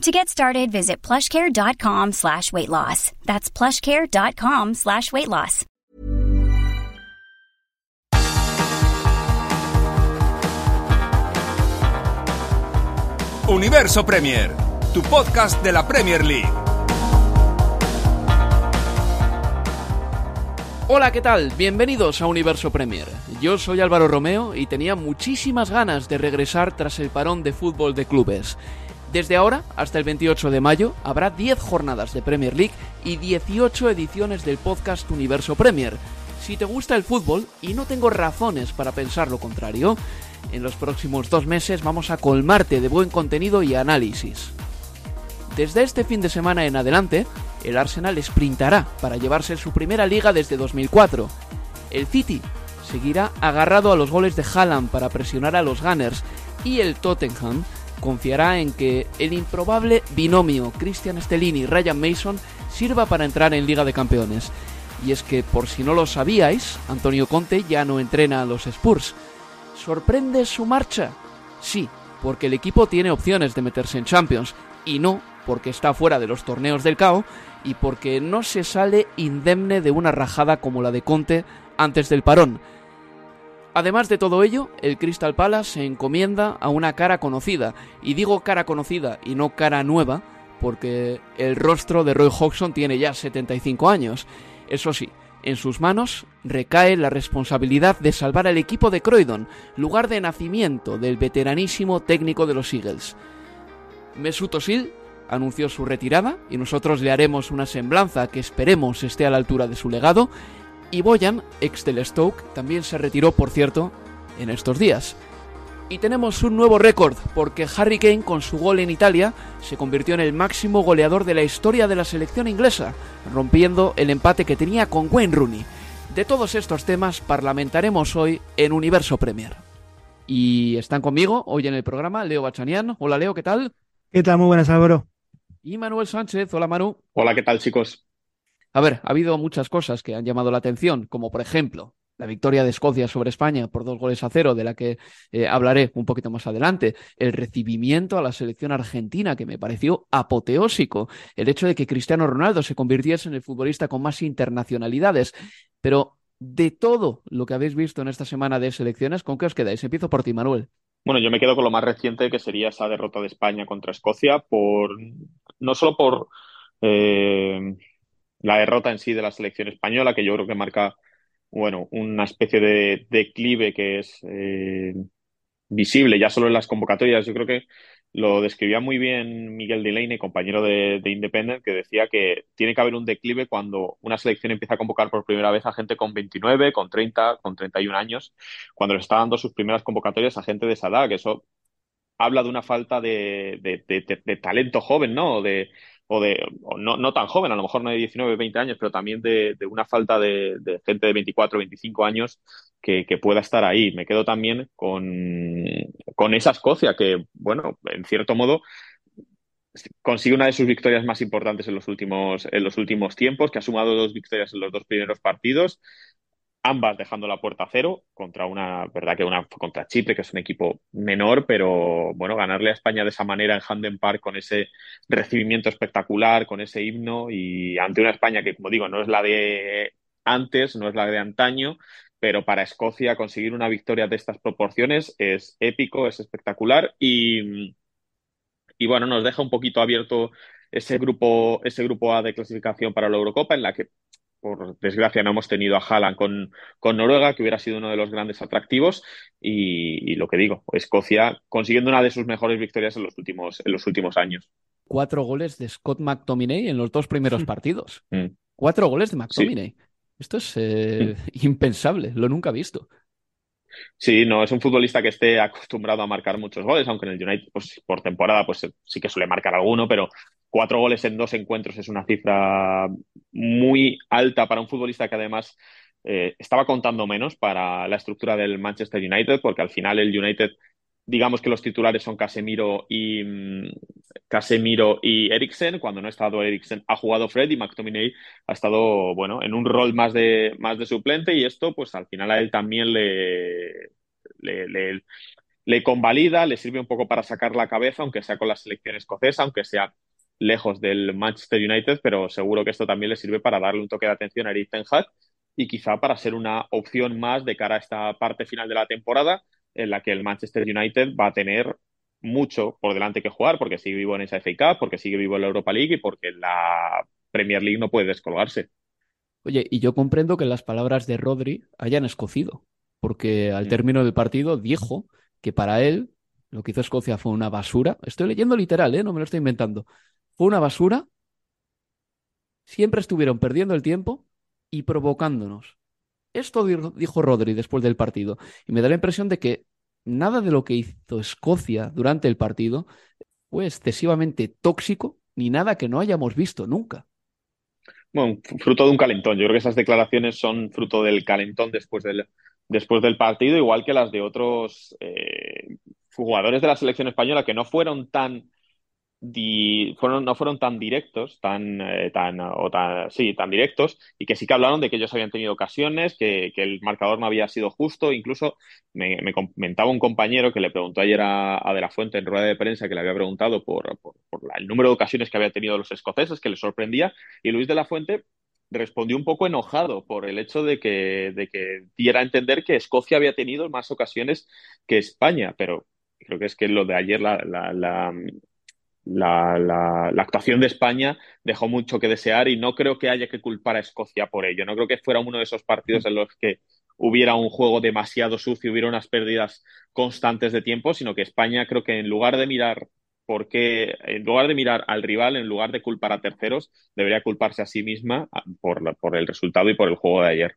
To get started, visit plushcare.com slash weight loss. That's plushcare.com slash weight loss. Universo Premier, tu podcast de la Premier League. Hola, ¿qué tal? Bienvenidos a Universo Premier. Yo soy Álvaro Romeo y tenía muchísimas ganas de regresar tras el parón de fútbol de clubes. Desde ahora hasta el 28 de mayo habrá 10 jornadas de Premier League y 18 ediciones del podcast Universo Premier. Si te gusta el fútbol, y no tengo razones para pensar lo contrario, en los próximos dos meses vamos a colmarte de buen contenido y análisis. Desde este fin de semana en adelante, el Arsenal sprintará para llevarse su primera liga desde 2004. El City seguirá agarrado a los goles de Haaland para presionar a los Gunners y el Tottenham confiará en que el improbable binomio Christian Stellini-Ryan Mason sirva para entrar en Liga de Campeones. Y es que, por si no lo sabíais, Antonio Conte ya no entrena a los Spurs. ¿Sorprende su marcha? Sí, porque el equipo tiene opciones de meterse en Champions, y no porque está fuera de los torneos del CAO y porque no se sale indemne de una rajada como la de Conte antes del parón. Además de todo ello, el Crystal Palace se encomienda a una cara conocida, y digo cara conocida y no cara nueva, porque el rostro de Roy Hodgson tiene ya 75 años. Eso sí, en sus manos recae la responsabilidad de salvar al equipo de Croydon, lugar de nacimiento del veteranísimo técnico de los Eagles. Mesut Özil anunció su retirada y nosotros le haremos una semblanza que esperemos esté a la altura de su legado. Y Boyan, ex del Stoke, también se retiró, por cierto, en estos días. Y tenemos un nuevo récord, porque Harry Kane, con su gol en Italia, se convirtió en el máximo goleador de la historia de la selección inglesa, rompiendo el empate que tenía con Wayne Rooney. De todos estos temas parlamentaremos hoy en Universo Premier. Y están conmigo hoy en el programa Leo Bachanian. Hola Leo, ¿qué tal? ¿Qué tal? Muy buenas, Álvaro. Y Manuel Sánchez. Hola Manu. Hola, ¿qué tal chicos? A ver, ha habido muchas cosas que han llamado la atención, como por ejemplo la victoria de Escocia sobre España por dos goles a cero, de la que eh, hablaré un poquito más adelante, el recibimiento a la selección argentina, que me pareció apoteósico, el hecho de que Cristiano Ronaldo se convirtiese en el futbolista con más internacionalidades, pero de todo lo que habéis visto en esta semana de selecciones, ¿con qué os quedáis? Empiezo por ti, Manuel. Bueno, yo me quedo con lo más reciente, que sería esa derrota de España contra Escocia, por no solo por eh, la derrota en sí de la selección española, que yo creo que marca bueno, una especie de declive que es eh, visible ya solo en las convocatorias. Yo creo que lo describía muy bien Miguel Delaney, compañero de, Independent, que decía que tiene que haber un declive cuando una selección empieza a convocar por primera vez a gente con 29, con 30, con 31 años, cuando le está dando sus primeras convocatorias a gente de esa edad, que eso habla de una falta de, de talento joven, ¿no? De, o de, no, no, tan joven, a lo mejor no de 19, 20 años, pero también de, una falta de, gente de 24, 25 años que, pueda estar ahí. Me quedo también con, con esa Escocia que, bueno, en cierto modo consigue una de sus victorias más importantes en los últimos, en los últimos tiempos, que ha sumado dos victorias en los dos primeros partidos ambas dejando la puerta a cero contra una, verdad que una contra Chipre, que es un equipo menor, pero bueno, ganarle a España de esa manera en Handen Park con ese recibimiento espectacular, con ese himno y ante una España que, como digo, no es la de antes, no es la de antaño, pero para Escocia conseguir una victoria de estas proporciones es épico, es espectacular y, y bueno, nos deja un poquito abierto ese grupo, ese grupo A de clasificación para la Eurocopa en la que por desgracia no hemos tenido a Haaland con, con Noruega, que hubiera sido uno de los grandes atractivos. Y, lo que digo, Escocia consiguiendo una de sus mejores victorias en los últimos, en los últimos años. Cuatro goles de Scott McTominay en los dos primeros partidos. Mm. Cuatro goles de McTominay. Esto es eh, mm. impensable, lo nunca he visto. Sí, no es un futbolista que esté acostumbrado a marcar muchos goles, aunque en el United pues, por temporada pues sí que suele marcar alguno, pero cuatro goles en dos encuentros es una cifra muy alta para un futbolista que además eh, estaba contando menos para la estructura del Manchester United, porque al final el United, digamos que los titulares son Casemiro y mm, Casemiro y Eriksen. Cuando no ha estado Eriksen, ha jugado Fred y McTominay ha estado, bueno, en un rol más de, más de suplente. Y esto, pues al final a él también le, le, convalida, le sirve un poco para sacar la cabeza, aunque sea con la selección escocesa, aunque sea lejos del Manchester United, pero seguro que esto también le sirve para darle un toque de atención a Eric y quizá para ser una opción más de cara a esta parte final de la temporada en la que el Manchester United va a tener mucho por delante que jugar porque sigue vivo en esa FA Cup, porque sigue vivo en la Europa League y porque la Premier League no puede descolgarse. Oye, y yo comprendo que las palabras de Rodri hayan escocido, porque al término del partido dijo que para él lo que hizo Escocia fue una basura. Estoy leyendo literal, ¿eh? no me lo estoy inventando fue una basura, siempre estuvieron perdiendo el tiempo y provocándonos. Esto dijo Rodri después del partido. Y me da la impresión de que nada de lo que hizo Escocia durante el partido fue excesivamente tóxico ni nada que no hayamos visto nunca. Bueno, fruto de un calentón. Yo creo que esas declaraciones son fruto del calentón después del, después del partido, igual que las de otros eh, jugadores de la selección española que no fueron tan fueron, no fueron tan directos, tan, eh, tan, o tan, sí, tan directos, y que sí que hablaron de que ellos habían tenido ocasiones, que, que el marcador no había sido justo. Incluso me, me, comentaba un compañero que le preguntó ayer a, De La Fuente en rueda de prensa que le había preguntado por, por, por el número de ocasiones que había tenido los escoceses, que le sorprendía, y Luis De La Fuente respondió un poco enojado por el hecho de que, de que diera a entender que Escocia había tenido más ocasiones que España, pero creo que es que lo de ayer la, la, la, la, actuación de España dejó mucho que desear y no creo que haya que culpar a Escocia por ello. No creo que fuera uno de esos partidos en los que hubiera un juego demasiado sucio, hubiera unas pérdidas constantes de tiempo, sino que España creo que en lugar de mirar por qué, en lugar de mirar al rival, en lugar de culpar a terceros, debería culparse a sí misma por, por el resultado y por el juego de ayer.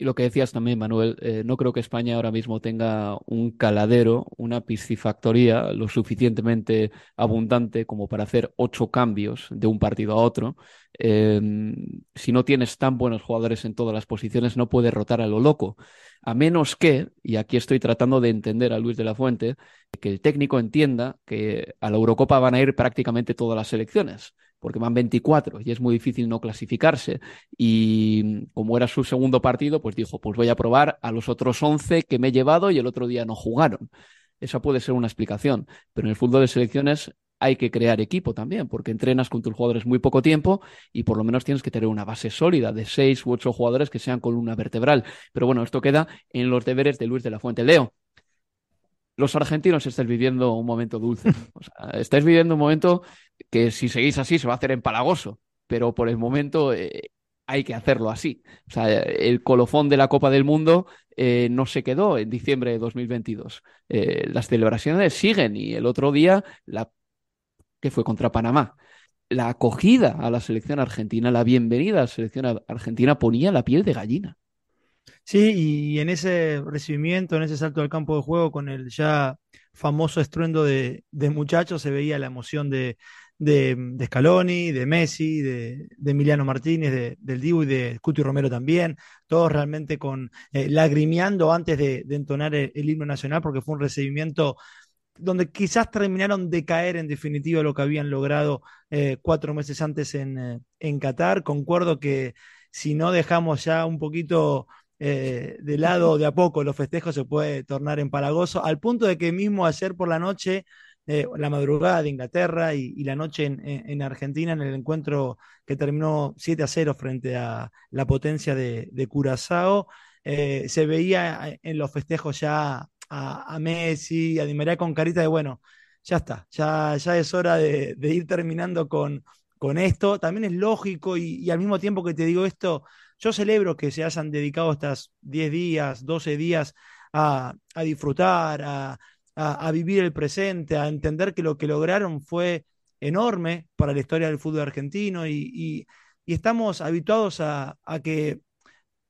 Y lo que decías también, Manuel, eh, no creo que España ahora mismo tenga un caladero, una piscifactoría lo suficientemente abundante como para hacer ocho cambios de un partido a otro. Em, si no tienes tan buenos jugadores en todas las posiciones, no puedes rotar a lo loco. A menos que, y aquí estoy tratando de entender a Luis de la Fuente, que el técnico entienda que a la Eurocopa van a ir prácticamente todas las selecciones porque van 24 y es muy difícil no clasificarse. Y como era su segundo partido, pues dijo, pues voy a probar a los otros 11 que me he llevado y el otro día no jugaron. Esa puede ser una explicación, pero en el fútbol de selecciones hay que crear equipo también, porque entrenas con tus jugadores muy poco tiempo y por lo menos tienes que tener una base sólida de seis u ocho jugadores que sean columna vertebral. Pero bueno, esto queda en los deberes de Luis de la Fuente. Leo, los argentinos estáis viviendo un momento dulce. estáis viviendo un momento que si seguís así se va a hacer empalagoso, pero por el momento eh, hay que hacerlo así. O sea, el colofón de la Copa del Mundo eh, no se quedó en diciembre de 2022. Eh, las celebraciones siguen y el otro día, la que fue contra Panamá, la acogida a la selección argentina, la bienvenida a la selección argentina ponía la piel de gallina. Sí, y en ese recibimiento, en ese salto al campo de juego, con el ya famoso estruendo de, muchachos, se veía la emoción de, de, Scaloni, de Messi, de, Emiliano Martínez, del Dibu y de Cuti Romero también, todos realmente con eh, lagrimeando antes de, entonar el, himno nacional, porque fue un recibimiento donde quizás terminaron de caer en definitiva lo que habían logrado eh, cuatro meses antes en, eh, en Qatar. Concuerdo que si no dejamos ya un poquito eh, de lado de a poco los festejos se puede tornar empalagoso, al punto de que mismo ayer por la noche, eh, la madrugada de Inglaterra y, la noche en, Argentina, en el encuentro que terminó 7 a 0 frente a la potencia de, Curazao, eh, se veía en los festejos ya a, Messi, a Di con carita de bueno, ya está, ya, ya es hora de, ir terminando con, con esto. También es lógico y, al mismo tiempo que te digo esto, yo celebro que se hayan dedicado estas 10 días, 12 días a, disfrutar, a, vivir el presente, a entender que lo que lograron fue enorme para la historia del fútbol argentino y, estamos habituados a, que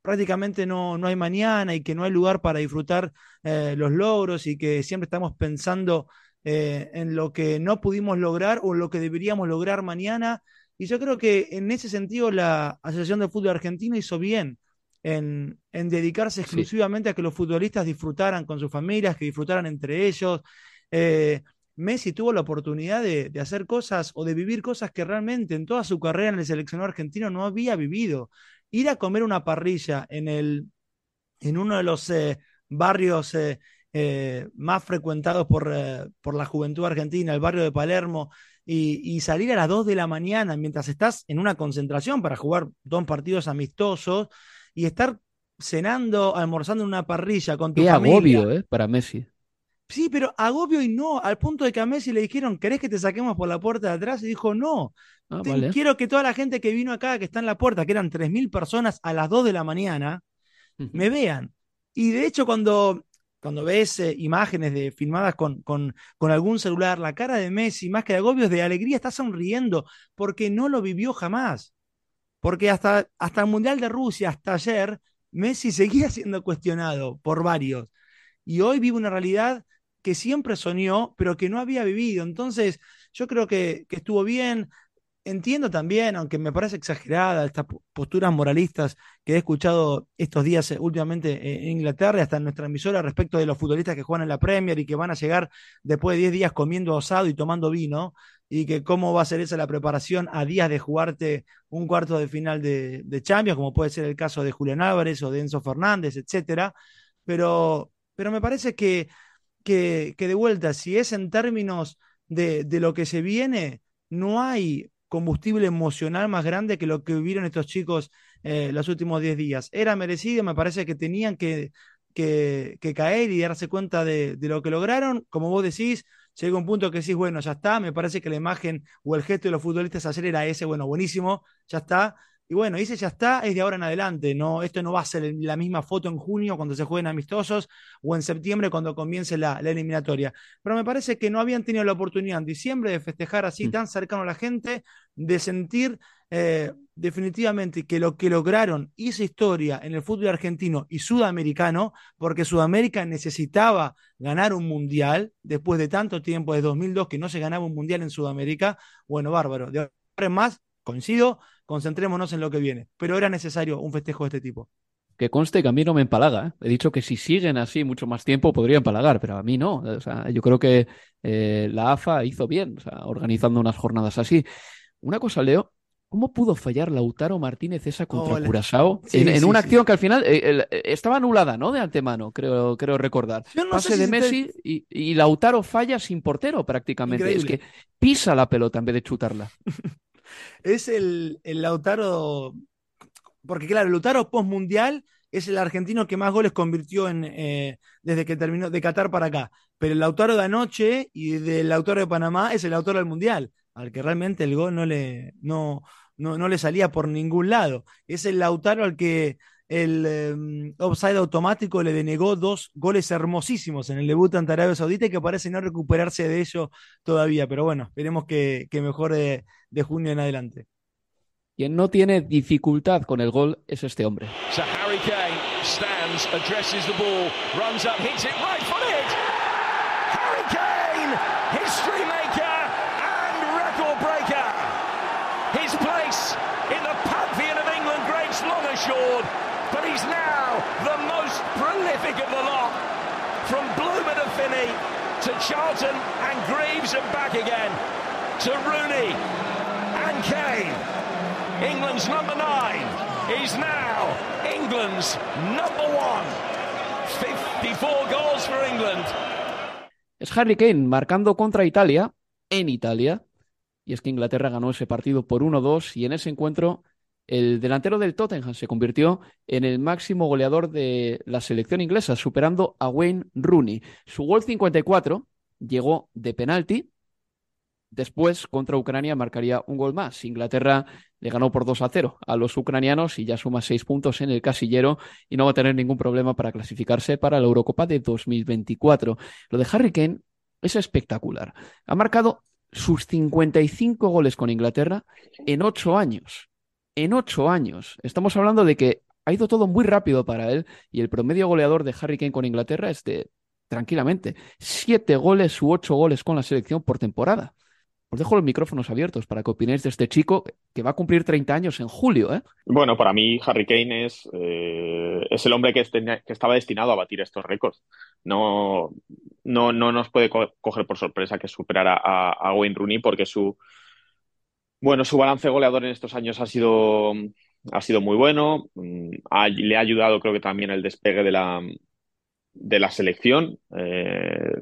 prácticamente no, no, hay mañana y que no hay lugar para disfrutar eh, los logros y que siempre estamos pensando eh, en lo que no pudimos lograr o lo que deberíamos lograr mañana. Y yo creo que en ese sentido la Asociación de Fútbol Argentino hizo bien en, dedicarse exclusivamente a que los futbolistas disfrutaran con sus familias, que disfrutaran entre ellos. Eh, Messi tuvo la oportunidad de, hacer cosas o de vivir cosas que realmente en toda su carrera en el seleccionado argentino no había vivido. Ir a comer una parrilla en, el, en uno de los eh, barrios eh, más frecuentados por, por, la juventud argentina, el barrio de Palermo, y, salir a las 2 de la mañana mientras estás en una concentración para jugar dos partidos amistosos y estar cenando, almorzando en una parrilla con tu Qué familia. agobio, ¿eh? Para Messi. Sí, pero agobio y no, al punto de que a Messi le dijeron, ¿querés que te saquemos por la puerta de atrás? Y dijo, no, ah, quiero que toda la gente que vino acá, que está en la puerta, que eran 3.000 personas a las 2 de la mañana, me vean. Y de hecho, cuando cuando ves eh, imágenes de, filmadas con, con, con, algún celular, la cara de Messi, más que de agobios, de alegría, está sonriendo, porque no lo vivió jamás. Porque hasta, hasta el Mundial de Rusia, hasta ayer, Messi seguía siendo cuestionado por varios. Y hoy vive una realidad que siempre soñó, pero que no había vivido. Entonces, yo creo que, que estuvo bien entiendo también, aunque me parece exagerada, estas posturas moralistas que he escuchado estos días eh, últimamente en Inglaterra hasta en nuestra emisora respecto de los futbolistas que juegan en la Premier y que van a llegar después de 10 días comiendo osado y tomando vino, y que cómo va a ser esa la preparación a días de jugarte un cuarto de final de, Champions, como puede ser el caso de Julián Álvarez o de Enzo Fernández, etcétera. Pero, pero me parece que, que, de vuelta, si es en términos de, de lo que se viene, no hay combustible emocional más grande que lo que vivieron estos chicos eh, los últimos 10 días. Era merecido, me parece que tenían que, que, caer y darse cuenta de, de, lo que lograron. Como vos decís, llega un punto que decís, bueno, ya está, me parece que la imagen o el gesto de los futbolistas ayer era ese, bueno, buenísimo, ya está. Y bueno, ese ya está, es de ahora en adelante. No, esto no va a ser la misma foto en junio cuando se jueguen amistosos o en septiembre cuando comience la, eliminatoria. Pero me parece que no habían tenido la oportunidad en diciembre de festejar así mm. tan cercano a la gente, de sentir eh, definitivamente que lo que lograron hizo historia en el fútbol argentino y sudamericano, porque Sudamérica necesitaba ganar un mundial después de tanto tiempo, de 2002 que no se ganaba un mundial en Sudamérica. Bueno, bárbaro. De ahora en más, coincido, concentrémonos en lo que viene. Pero era necesario un festejo de este tipo. Que conste que a mí no me empalaga. ¿eh? He dicho que si siguen así mucho más tiempo podría empalagar, pero a mí no. O sea, yo creo que eh, la AFA hizo bien, organizando unas jornadas así. Una cosa, Leo, ¿Cómo pudo fallar Lautaro Martínez esa contra Curazao? en, una acción que al final eh, estaba anulada, ¿no? De antemano, creo, creo recordar. Pase de Messi y, Lautaro falla sin portero prácticamente. Es que pisa la pelota en vez de chutarla. es el, Lautaro, porque claro, el Lautaro post-mundial es el argentino que más goles convirtió en, eh, desde que terminó de Qatar para acá. Pero el Lautaro de anoche y del Lautaro de Panamá es el Lautaro del Mundial, al que realmente el gol no le, no, no, le salía por ningún lado. Es el Lautaro al que el um, offside automático le denegó dos goles hermosísimos en el debut ante Arabia Saudita y que parece no recuperarse de ello todavía. Pero bueno, esperemos que, que mejore de junio en adelante. Quien no tiene dificultad con el gol es este hombre. So Harry Kane stands, addresses the ball, runs up, hits it right to Charlton and Greaves and back again to Rooney and Kane. England's number nine is now England's number one. 54 goals for England. Es Harry Kane marcando contra Italia en Italia. Y es que Inglaterra ganó ese partido por 1-2 y en ese encuentro el delantero del Tottenham se convirtió en el máximo goleador de la selección inglesa, superando a Wayne Rooney. Su gol 54 llegó de penalti Después, contra Ucrania, marcaría un gol más. Inglaterra le ganó por 2 a 0 a los ucranianos y ya suma 6 puntos en el casillero y no va a tener ningún problema para clasificarse para la Eurocopa de 2024. Lo de Harry Kane es espectacular. Ha marcado sus 55 goles con Inglaterra en 8 años. En 8 años. Estamos hablando de que ha ido todo muy rápido para él y el promedio goleador de Harry Kane con Inglaterra es de, tranquilamente, 7 goles u 8 goles con la selección por temporada. Os dejo los micrófonos abiertos para que opinéis de este chico que va a cumplir 30 años en julio. ¿eh? Bueno, para mí Harry Kane es, eh, es el hombre que, que, estaba destinado a batir estos récords. No, no, no nos puede co coger por sorpresa que superara a, a, Wayne Rooney porque su, bueno, su balance goleador en estos años ha sido, ha sido muy bueno. Mm, le ha ayudado creo que también el despegue de la, de la selección. Eh,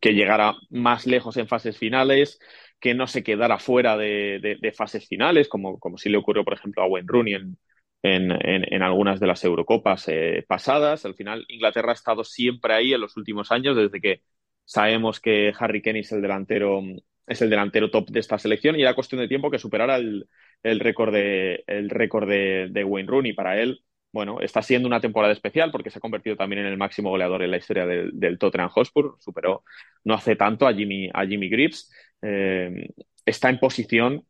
que llegara más lejos en fases finales, que no se quedara fuera de, de, fases finales, como, como sí le ocurrió, por ejemplo, a Wayne Rooney en, en, en, algunas de las Eurocopas eh, pasadas. Al final, Inglaterra ha estado siempre ahí en los últimos años, desde que sabemos que Harry Kane es el delantero, es el delantero top de esta selección y era cuestión de tiempo que superara el, el récord de, el récord de, de Wayne Rooney. Para él, bueno, está siendo una temporada especial porque se ha convertido también en el máximo goleador en la historia del, del Tottenham Hotspur. Superó no hace tanto a Jimmy, a Jimmy Grips. Eh, está en posición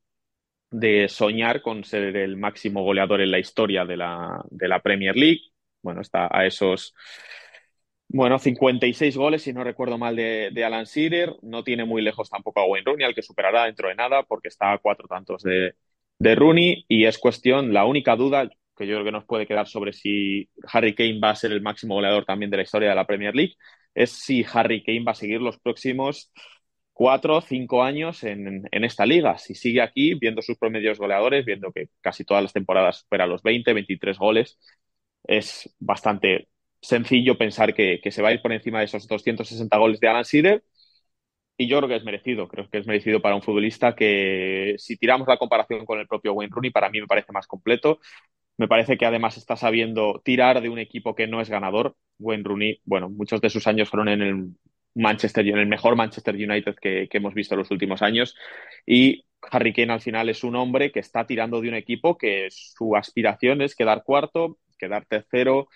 de soñar con ser el máximo goleador en la historia de la, de la Premier League. Bueno, está a esos bueno, 56 goles, si no recuerdo mal, de, Alan Shearer. No tiene muy lejos tampoco a Wayne Rooney, al que superará dentro de nada, porque está a cuatro tantos de, de Rooney. Y es cuestión, la única duda, que yo creo que nos puede quedar sobre si Harry Kane va a ser el máximo goleador también de la historia de la Premier League, es si Harry Kane va a seguir los próximos cuatro o cinco años en, en, esta liga. Si sigue aquí, viendo sus promedios goleadores, viendo que casi todas las temporadas supera los 20, 23 goles, es bastante sencillo pensar que, que se va a ir por encima de esos 260 goles de Alan Shearer. Y yo creo que es merecido, creo que es merecido para un futbolista que si tiramos la comparación con el propio Wayne Rooney, para mí me parece más completo. Me parece que además está sabiendo tirar de un equipo que no es ganador. Wayne Rooney, bueno, muchos de sus años fueron en el Manchester, en el mejor Manchester United que, que hemos visto en los últimos años. Y Harry Kane al final es un hombre que está tirando de un equipo que su aspiración es quedar cuarto, quedar tercero,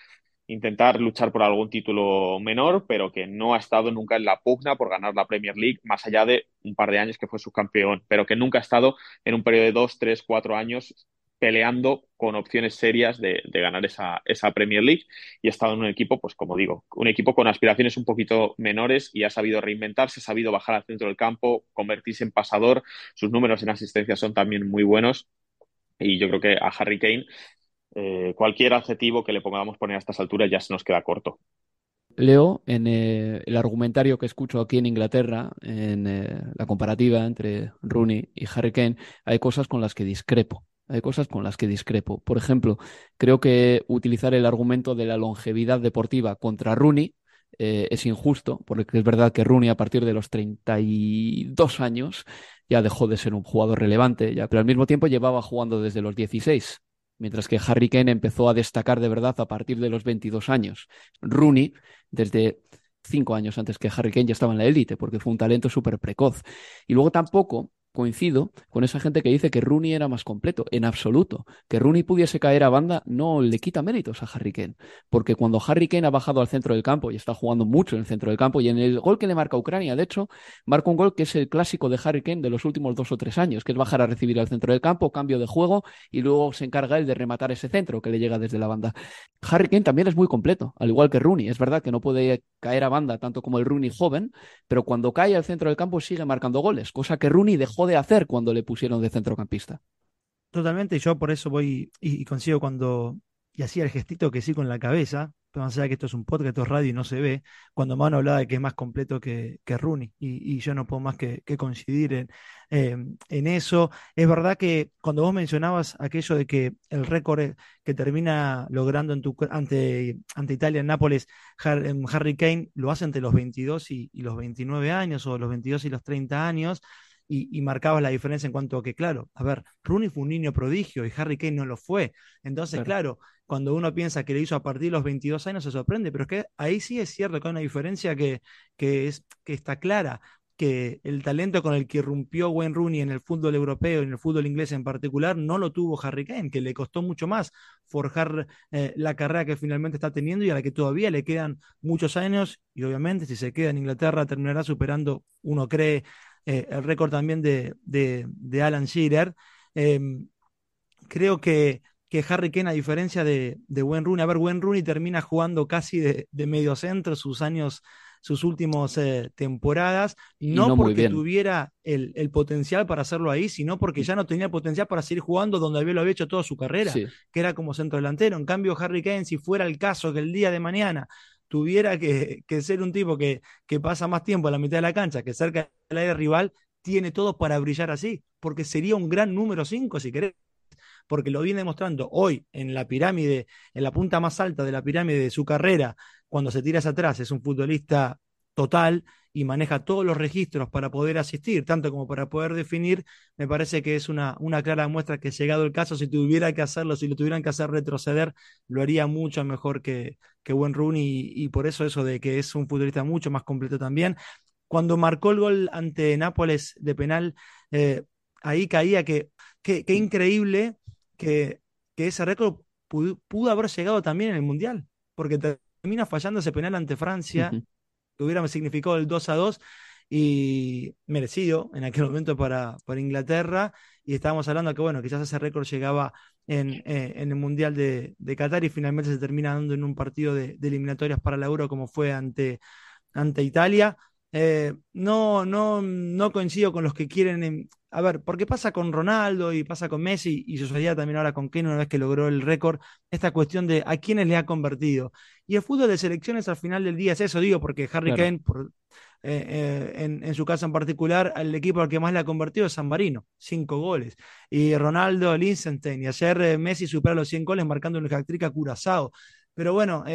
intentar luchar por algún título menor, pero que no ha estado nunca en la pugna por ganar la Premier League, más allá de un par de años que fue subcampeón, pero que nunca ha estado en un periodo de dos, tres, cuatro años peleando con opciones serias de, ganar esa, esa Premier League. Y ha estado en un equipo, pues como digo, un equipo con aspiraciones un poquito menores y ha sabido reinventarse, ha sabido bajar al centro del campo, convertirse en pasador, sus números en asistencia son también muy buenos. Y yo creo que a Harry Kane eh, cualquier adjetivo que le pongamos poner a estas alturas ya se nos queda corto. Leo, en eh, el argumentario que escucho aquí en Inglaterra, en eh, la comparativa entre Rooney y Harry Kane, hay cosas con las que discrepo hay cosas con las que discrepo. Por ejemplo, creo que utilizar el argumento de la longevidad deportiva contra Rooney es injusto, porque es verdad que Rooney a partir de los 32 años ya dejó de ser un jugador relevante, ya, pero al mismo tiempo llevaba jugando desde los 16, mientras que Harry Kane empezó a destacar de verdad a partir de los 22 años. Rooney, desde cinco años antes que Harry Kane ya estaba en la élite, porque fue un talento súper precoz. Y luego tampoco coincido con esa gente que dice que Rooney era más completo. En absoluto. Que Rooney pudiese caer a banda no le quita méritos a Harry Kane. Porque cuando Harry Kane ha bajado al centro del campo y está jugando mucho en el centro del campo y en el gol que le marca Ucrania, de hecho, marca un gol que es el clásico de Harry Kane de los últimos dos o tres años, que es bajar a recibir al centro del campo, cambio de juego y luego se encarga él de rematar ese centro que le llega desde la banda. Harry Kane también es muy completo, al igual que Rooney. Es verdad que no puede caer a banda tanto como el Rooney joven, pero cuando cae al centro del campo sigue marcando goles, cosa que Rooney dejó de hacer cuando le pusieron de centrocampista. Totalmente, yo por eso voy y, consigo cuando, y hacía el gestito que sí con la cabeza, pero más allá que esto es un podcast, esto es radio y no se ve, cuando Mano hablaba de que es más completo que, que Rooney, y, yo no puedo más que, coincidir en, eh, en, eso. Es verdad que cuando vos mencionabas aquello de que el récord que termina logrando en tu, ante, ante Italia en Nápoles, Harry Kane lo hace entre los 22 y, y los 29 años, o los 22 y los 30 años, y, y marcabas la diferencia en cuanto a que, claro, a ver, Rooney fue un niño prodigio y Harry Kane no lo fue. Entonces, claro, claro cuando uno piensa que le hizo a partir de los 22 años se sorprende, pero es que ahí sí es cierto que hay una diferencia que, que, es, que está clara. que el talento con el que irrumpió Wayne Rooney en el fútbol europeo y en el fútbol inglés en particular no lo tuvo Harry Kane, que le costó mucho más forjar eh, la carrera que finalmente está teniendo y a la que todavía le quedan muchos años y obviamente si se queda en Inglaterra terminará superando, uno cree, eh, el récord también de, de, Alan Shearer. Em, creo que, que Harry Kane, a diferencia de, de Wayne Rooney, a ver, Wayne Rooney termina jugando casi de, de medio centro sus años sus últimas eh, temporadas, no, porque tuviera el, el, potencial para hacerlo ahí, sino porque ya no tenía potencial para seguir jugando donde había, lo había hecho toda su carrera, que era como centro delantero. En cambio, Harry Kane, si fuera el caso que el día de mañana tuviera que, ser un tipo que, pasa más tiempo en la mitad de la cancha que cerca del área rival, tiene todo para brillar así, porque sería un gran número 5 si querés porque lo viene demostrando hoy en la pirámide, en la punta más alta de la pirámide de su carrera, cuando se tira hacia atrás, es un futbolista total y maneja todos los registros para poder asistir, tanto como para poder definir, me parece que es una, una clara muestra que llegado el caso, si tuviera que hacerlo, si lo tuvieran que hacer retroceder, lo haría mucho mejor que, que Buen Rooney y, por eso eso de que es un futbolista mucho más completo también. Cuando marcó el gol ante Nápoles de penal, eh, ahí caía que, que, increíble que, que ese récord pudo, haber llegado también en el Mundial, porque termina fallando ese penal ante Francia, hubiera significado el 2 a 2 y merecido en aquel momento para, para Inglaterra. Y estábamos hablando que, bueno, quizás ese récord llegaba en, eh, en el Mundial de, de, Qatar y finalmente se termina dando en un partido de, de eliminatorias para la Euro como fue ante, ante Italia. Eh, no, no, no coincido con los que quieren. a ver, porque pasa con Ronaldo y pasa con Messi y sucedía también ahora con Kane una vez que logró el récord, esta cuestión de a quiénes le ha convertido. Y el fútbol de selecciones al final del día es eso, digo, porque Harry Kane, por, eh, eh, en, en, su caso en particular, el equipo al que más le ha convertido es San Marino, cinco goles. Y Ronaldo, Liechtenstein, y ayer Messi supera los 100 goles marcando un hat-trick a Curazao. Pero bueno,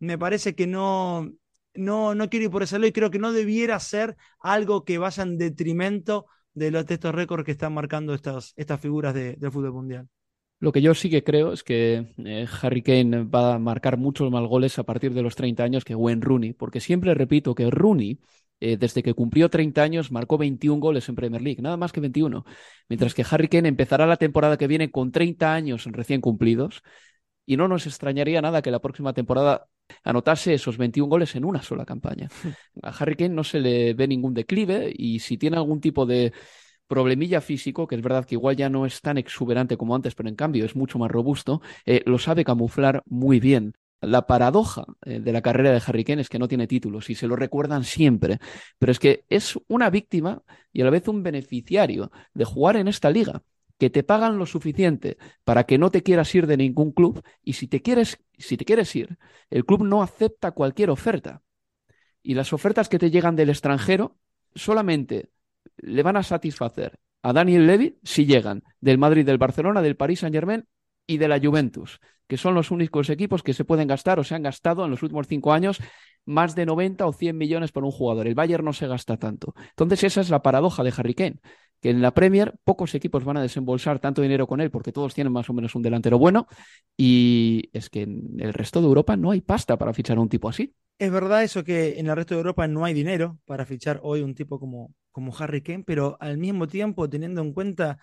me parece que no, no, no quiero ir por ese lado y creo que no debiera ser algo que vaya en detrimento de, los, de estos récords que están marcando estas, estas figuras de, del fútbol mundial. Lo que yo sí que creo es que eh, Harry Kane va a marcar muchos más goles a partir de los 30 años que Wayne Rooney, porque siempre repito que Rooney, eh, desde que cumplió 30 años, marcó 21 goles en Premier League, nada más que 21, mientras que Harry Kane empezará la temporada que viene con 30 años recién cumplidos y no nos extrañaría nada que la próxima temporada anotase esos 21 goles en una sola campaña. A Harry Kane no se le ve ningún declive y si tiene algún tipo de problemilla físico, que es verdad que igual ya no es tan exuberante como antes, pero en cambio es mucho más robusto, eh, lo sabe camuflar muy bien. La paradoja eh, de la carrera de Harry Kane es que no tiene títulos y se lo recuerdan siempre, pero es que es una víctima y a la vez un beneficiario de jugar en esta liga que te pagan lo suficiente para que no te quieras ir de ningún club y si te quieres, si te quieres ir, el club no acepta cualquier oferta. Y las ofertas que te llegan del extranjero solamente le van a satisfacer a Daniel Levy si llegan del Madrid, del Barcelona, del Paris Saint-Germain y de la Juventus, que son los únicos equipos que se pueden gastar o se han gastado en los últimos cinco años más de 90 o 100 millones por un jugador. El Bayern no se gasta tanto. Entonces esa es la paradoja de Harry Kane, que en la Premier pocos equipos van a desembolsar tanto dinero con él porque todos tienen más o menos un delantero bueno y es que en el resto de Europa no hay pasta para fichar a un tipo así. Es verdad eso que en el resto de Europa no hay dinero para fichar hoy un tipo como, como Harry Kane, pero al mismo tiempo teniendo en cuenta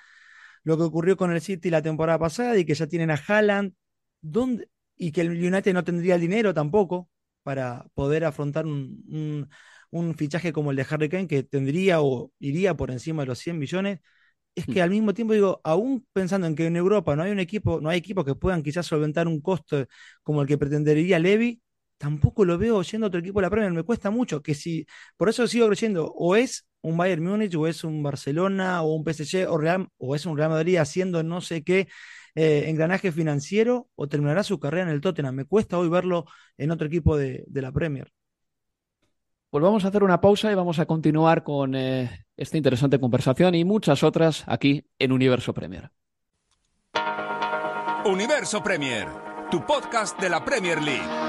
lo que ocurrió con el City la temporada pasada y que ya tienen a Haaland, ¿dónde? y que el United no tendría el dinero tampoco para poder afrontar un, un, fichaje como el de Harry Kane, que tendría o iría por encima de los 100 millones, es que mm. al mismo tiempo digo, aún pensando en que en Europa no hay un equipo, no hay equipos que puedan quizás solventar un costo como el que pretendería Levy, tampoco lo veo yendo a otro equipo de la Premier, me cuesta mucho, que si, por eso sigo creyendo, o es un Bayern Múnich, o es un Barcelona, o un PSG, o, Real, o es un Real Madrid haciendo no sé qué eh, engranaje financiero o terminará su carrera en el Tottenham. Me cuesta hoy verlo en otro equipo de, la Premier. Pues vamos a hacer una pausa y vamos a continuar con eh, esta interesante conversación y muchas otras aquí en Universo Premier. Universo Premier, tu podcast de la Premier League.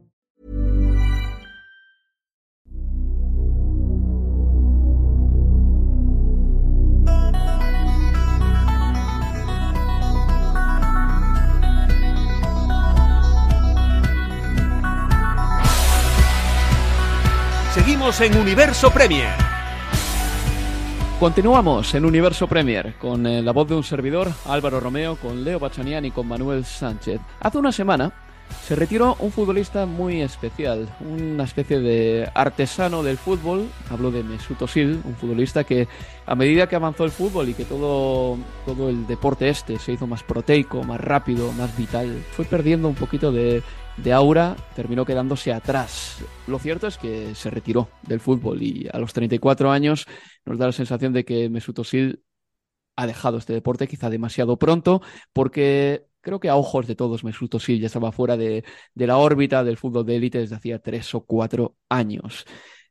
En Universo Premier. Continuamos en Universo Premier con eh, la voz de un servidor, Álvaro Romeo, con Leo Bachanian y con Manuel Sánchez. Hace una semana se retiró un futbolista muy especial, una especie de artesano del fútbol. Hablo de Mesut Özil, un futbolista que a medida que avanzó el fútbol y que todo, todo el deporte este se hizo más proteico, más rápido, más vital, fue perdiendo un poquito de, de aura, terminó quedándose atrás. Lo cierto es que se retiró del fútbol y a los 34 años nos da la sensación de que Mesut Özil ha dejado este deporte quizá demasiado pronto porque creo que a ojos de todos Mesut Özil ya estaba fuera de, la órbita del fútbol de élite desde hacía tres o cuatro años.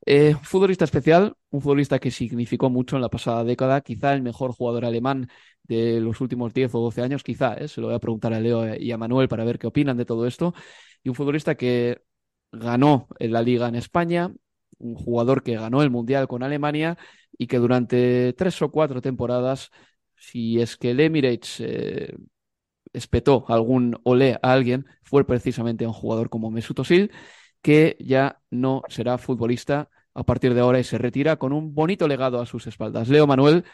Eh, futbolista especial, un futbolista que significó mucho en la pasada década, quizá el mejor jugador alemán de los últimos 10 o 12 años, quizá, ¿eh? se lo voy a preguntar a Leo y a Manuel para ver qué opinan de todo esto, y un futbolista que ganó en la liga en España, un jugador que ganó el Mundial con Alemania y que durante tres o cuatro temporadas, si es que el Emirates eh, espetó algún olé a alguien, fue precisamente un jugador como Mesut Özil, que ya no será futbolista a partir de ahora y se retira con un bonito legado a sus espaldas. Leo Manuel,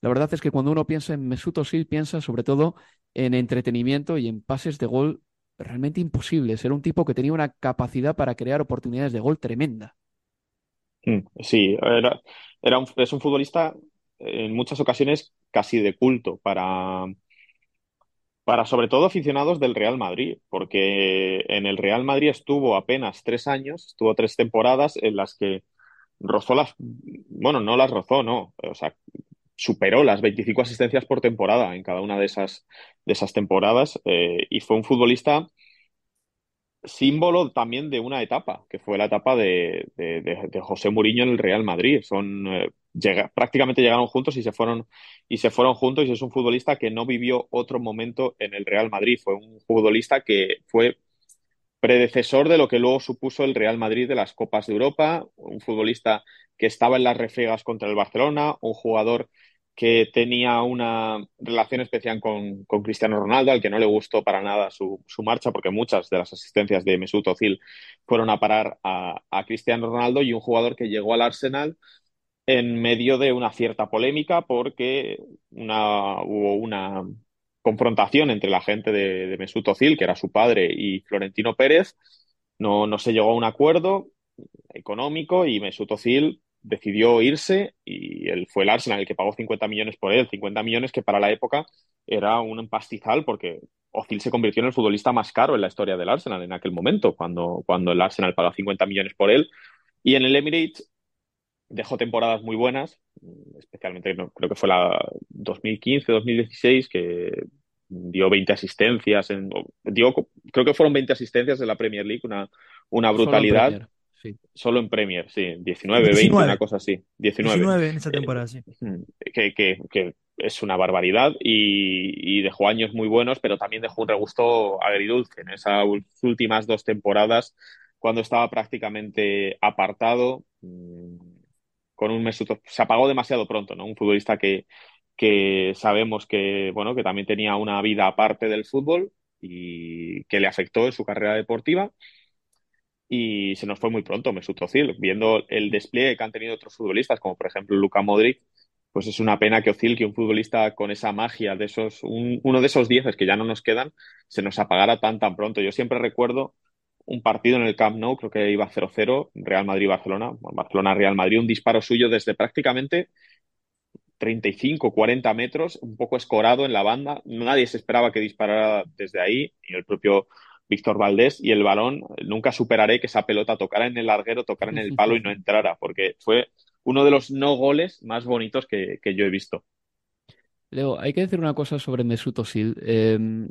la verdad es que cuando uno piensa en Mesut Özil piensa sobre todo en entretenimiento y en pases de gol realmente imposibles. Era un tipo que tenía una capacidad para crear oportunidades de gol tremenda. Sí, era, es un futbolista en muchas ocasiones casi de culto para, para sobre todo aficionados del Real Madrid, porque en el Real Madrid estuvo apenas tres años, estuvo tres temporadas en las que rozó las, bueno, no las rozó, no, o sea, superó las 25 asistencias por temporada en cada una de esas, de esas temporadas eh, y fue un futbolista símbolo también de una etapa, que fue la etapa de, de- José Mourinho en el Real Madrid. Son, eh, prácticamente llegaron juntos y se fueron, y se fueron juntos y es un futbolista que no vivió otro momento en el Real Madrid. Fue un futbolista que fue predecesor de lo que luego supuso el Real Madrid de las Copas de Europa, un futbolista que estaba en las refriegas contra el Barcelona, un jugador que tenía una relación especial con, con Cristiano Ronaldo, al que no le gustó para nada su, su marcha, porque muchas de las asistencias de Mesut Özil fueron a parar a, a Cristiano Ronaldo, y un jugador que llegó al Arsenal en medio de una cierta polémica porque una, hubo una confrontación entre la gente de, Mesut Özil, que era su padre, y Florentino Pérez. No, no se llegó a un acuerdo económico y Mesut Özil decidió irse y él fue el Arsenal el que pagó 50 millones por él, 50 millones que para la época era un pastizal porque Özil se convirtió en el futbolista más caro en la historia del Arsenal en aquel momento, cuando, cuando el Arsenal pagó 50 millones por él. Y en el Emirates dejó temporadas muy buenas, especialmente creo que fue la 2015-2016, que dio 20 asistencias, en, dio, creo que fueron 20 asistencias en la Premier League, una, una brutalidad. Solo en Premier, sí. 19, 20, una cosa así. 19. 19 en esa temporada, sí. Que, que, que es una barbaridad y, y, dejó años muy buenos, pero también dejó un regusto agridulce en esas últimas dos temporadas, cuando estaba prácticamente apartado, mm, con un Mesut, se apagó demasiado pronto, ¿no? Un futbolista que, que sabemos que, bueno, que también tenía una vida aparte del fútbol y que le afectó en su carrera deportiva y se nos fue muy pronto Mesut Özil, viendo el despliegue que han tenido otros futbolistas, como por ejemplo Luka Modric, pues es una pena que Özil, que un futbolista con esa magia de esos, uno de esos dieces que ya no nos quedan, se nos apagara tan tan pronto. Yo siempre recuerdo un partido en el Camp Nou, creo que iba 0-0, Real Madrid-Barcelona, Barcelona-Real Madrid, un disparo suyo desde prácticamente 35, 40 metros, un poco escorado en la banda. Nadie se esperaba que disparara desde ahí, y el propio Víctor Valdés y el balón, nunca superaré que esa pelota tocara en el larguero, tocara en el palo y no entrara, porque fue uno de los no goles más bonitos que, yo he visto. Leo, hay que decir una cosa sobre Mesut Özil. Em,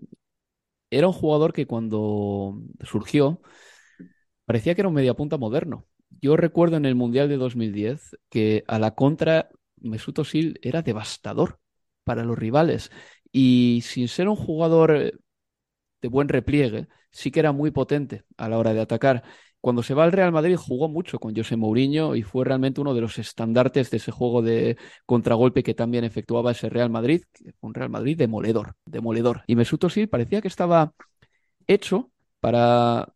era un jugador que cuando surgió parecía que era un mediapunta moderno. Yo recuerdo en el Mundial de 2010 que a la contra Mesut Özil era devastador para los rivales y sin ser un jugador de buen repliegue, sí que era muy potente a la hora de atacar. Cuando se va al Real Madrid jugó mucho con José Mourinho y fue realmente uno de los estandartes de ese juego de contragolpe que también efectuaba ese Real Madrid, un Real Madrid demoledor, demoledor. Y Mesut Özil parecía que estaba hecho para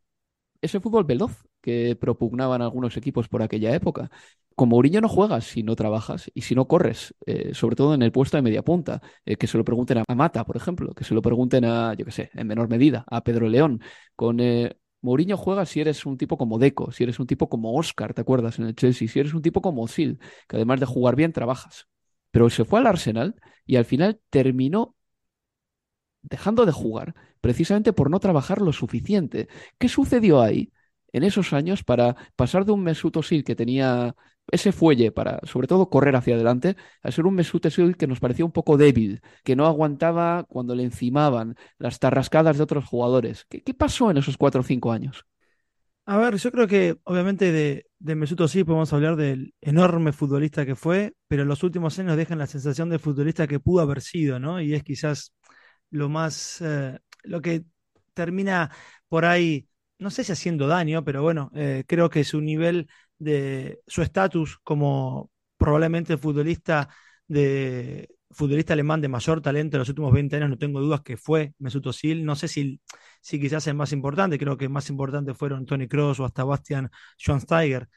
ese fútbol veloz que propugnaban algunos equipos por aquella época con Mourinho no juegas si no trabajas y si no corres, eh, sobre todo en el puesto de media punta. Eh, que se lo pregunten a Mata, por ejemplo, que se lo pregunten a, yo qué sé, en menor medida, a Pedro León. Con eh, Mourinho juegas si eres un tipo como Deco, si eres un tipo como Oscar, ¿te acuerdas? En el Chelsea, si eres un tipo como Sil, que además de jugar bien, trabajas. Pero se fue al Arsenal y al final terminó dejando de jugar precisamente por no trabajar lo suficiente. ¿Qué sucedió ahí? en esos años para pasar de un Mesut Özil que tenía ese fuelle para, sobre todo, correr hacia adelante, a ser un Mesut Özil que nos parecía un poco débil, que no aguantaba cuando le encimaban las tarrascadas de otros jugadores. ¿Qué, pasó en esos cuatro o cinco años? A ver, yo creo que obviamente de, de Mesut Özil podemos hablar del enorme futbolista que fue, pero en los últimos años dejan la sensación de futbolista que pudo haber sido, ¿no? Y es quizás lo más, eh, lo que termina por ahí, no sé si haciendo daño, pero bueno, eh, creo que su nivel de su estatus como probablemente futbolista de futbolista alemán de mayor talento en los últimos 20 años, no tengo dudas que fue Mesut Özil. No sé si, si quizás es más importante, creo que más importante fueron Tony Kroos o hasta Bastian Schweinsteiger,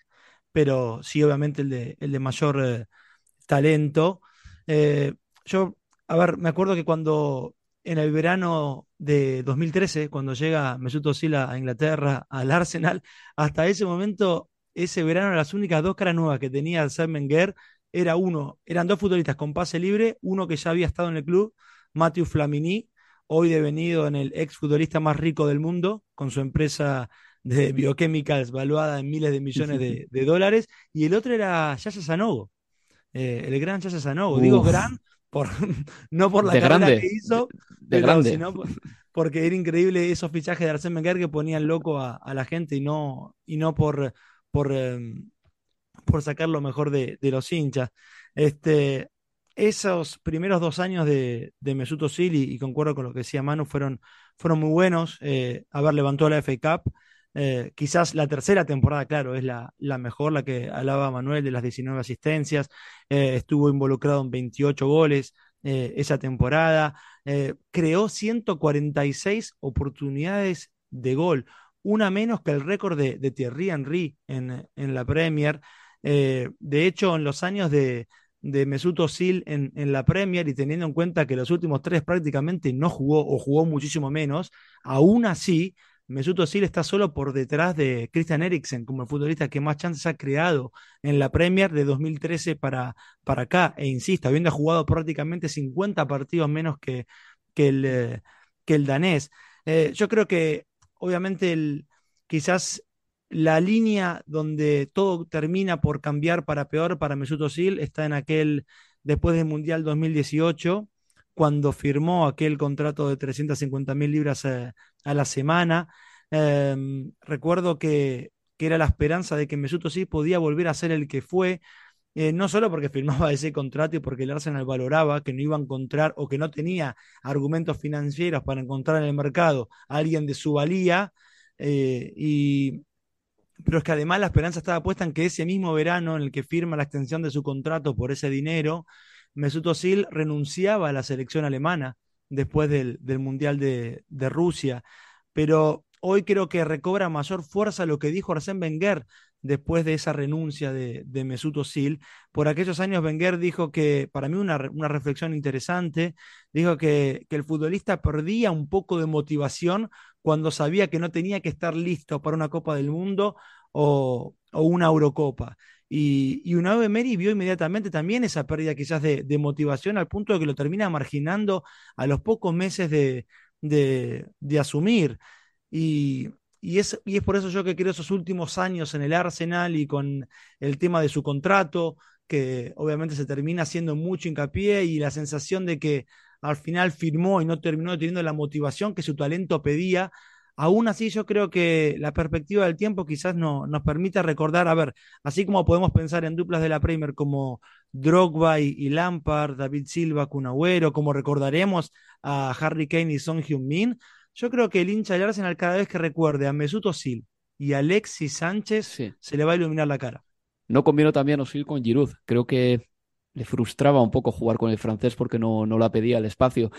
pero sí, obviamente, el de, el de mayor eh, talento. Eh, yo, a ver, me acuerdo que cuando en el verano de 2013, cuando llega Mesut Özil a Inglaterra, al Arsenal, hasta ese momento ese verano las únicas dos caras nuevas que tenía Sam Wenger era uno, eran dos futbolistas con pase libre, uno que ya había estado en el club, Matthew Flamini, hoy devenido en el ex futbolista más rico del mundo, con su empresa de bioquímicas valuada en miles de millones de, dólares, y el otro era Yaya Sanogo, eh, el gran Yaya Sanogo. Digo gran por, no por la carrera que hizo, de grande. sino porque era increíble esos fichajes de Arsène Wenger que ponían loco a, a, la gente y no, y no por, por, em, por sacar lo mejor de, los hinchas. Este, esos primeros dos años de, de Mesut Özil, y, concuerdo con lo que decía Manu, fueron, fueron muy buenos. Eh, haber levantado la FA Cup. Eh, quizás la tercera temporada, claro, es la, la, mejor, la que hablaba Manuel de las 19 asistencias. Eh, estuvo involucrado en 28 goles esa temporada. creó 146 oportunidades de gol una menos que el récord de, Thierry Henry en, la Premier. Eh, de hecho, en los años de, Mesut Özil en, la Premier y teniendo en cuenta que los últimos tres prácticamente no jugó o jugó muchísimo menos, aún así Mesut Özil está solo por detrás de Christian Eriksen como el futbolista que más chances ha creado en la Premier de 2013 para, para acá. E insisto, habiendo jugado prácticamente 50 partidos menos que, que, el, eh, danés. Eh, yo creo que obviamente quizás la línea donde todo termina por cambiar para peor para Mesut Özil está en aquel después del Mundial 2018 cuando firmó aquel contrato de 350 mil libras a, la semana. Em, recuerdo que, que, era la esperanza de que Mesut Özil podía volver a ser el que fue, eh, no solo porque firmaba ese contrato y porque el Arsenal valoraba que no iba a encontrar o que no tenía argumentos financieros para encontrar en el mercado a alguien de su valía, eh, y, pero es que además la esperanza estaba puesta en que ese mismo verano en el que firma la extensión de su contrato por ese dinero, Mesut Özil renunciaba a la selección alemana después del, Mundial de, Rusia. Pero hoy creo que recobra mayor fuerza lo que dijo Arsène Wenger después de esa renuncia de, de Mesut Özil. Por aquellos años Wenger dijo que, para mí una, reflexión interesante, dijo que, el futbolista perdía un poco de motivación cuando sabía que no tenía que estar listo para una Copa del Mundo o, una Eurocopa. Y, y Emery vio inmediatamente también esa pérdida quizás de, motivación al punto de que lo termina marginando a los pocos meses de, de, asumir. Y, y, es, y es por eso yo que creo esos últimos años en el Arsenal y con el tema de su contrato, que obviamente se termina haciendo mucho hincapié y la sensación de que al final firmó y no terminó teniendo la motivación que su talento pedía Aún así, yo creo que la perspectiva del tiempo quizás no, nos permite recordar, a ver, así como podemos pensar en duplas de la Premier como Drogba y, Lampard, David Silva, Cunagüero, como recordaremos a Harry Kane y Son Heung-min, yo creo que el hincha del Arsenal cada vez que recuerde a Mesut Özil y a Alexis Sánchez se le va a iluminar la cara. No combino también Özil con Giroud. Creo que le frustraba un poco jugar con el francés porque no, no la pedía el espacio.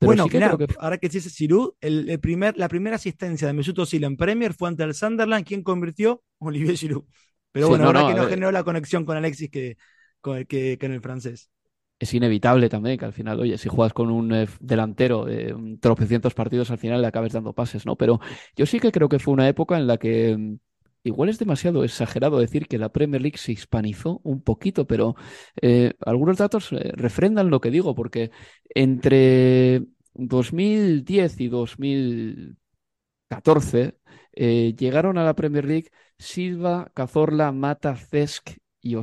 bueno, claro, que... ahora que dice Giroud, el, primer, la primera asistencia de Mesut Özil en Premier fue ante el Sunderland, quien convirtió Olivier Giroud. Pero bueno, ahora que no generó la conexión con Alexis que, con, que, que en el francés es inevitable también que al final, oye, si juegas con un eh, delantero de tropecientos partidos, al final le acabes dando pases, ¿no? Pero yo sí que creo que fue una época en la que mm, igual es demasiado exagerado decir que la Premier League se hispanizó un poquito, pero eh, algunos datos eh, refrendan lo que digo, porque entre 2010 y 2014 eh, llegaron a la Premier League Silva, Cazorla, Mata, Cesc y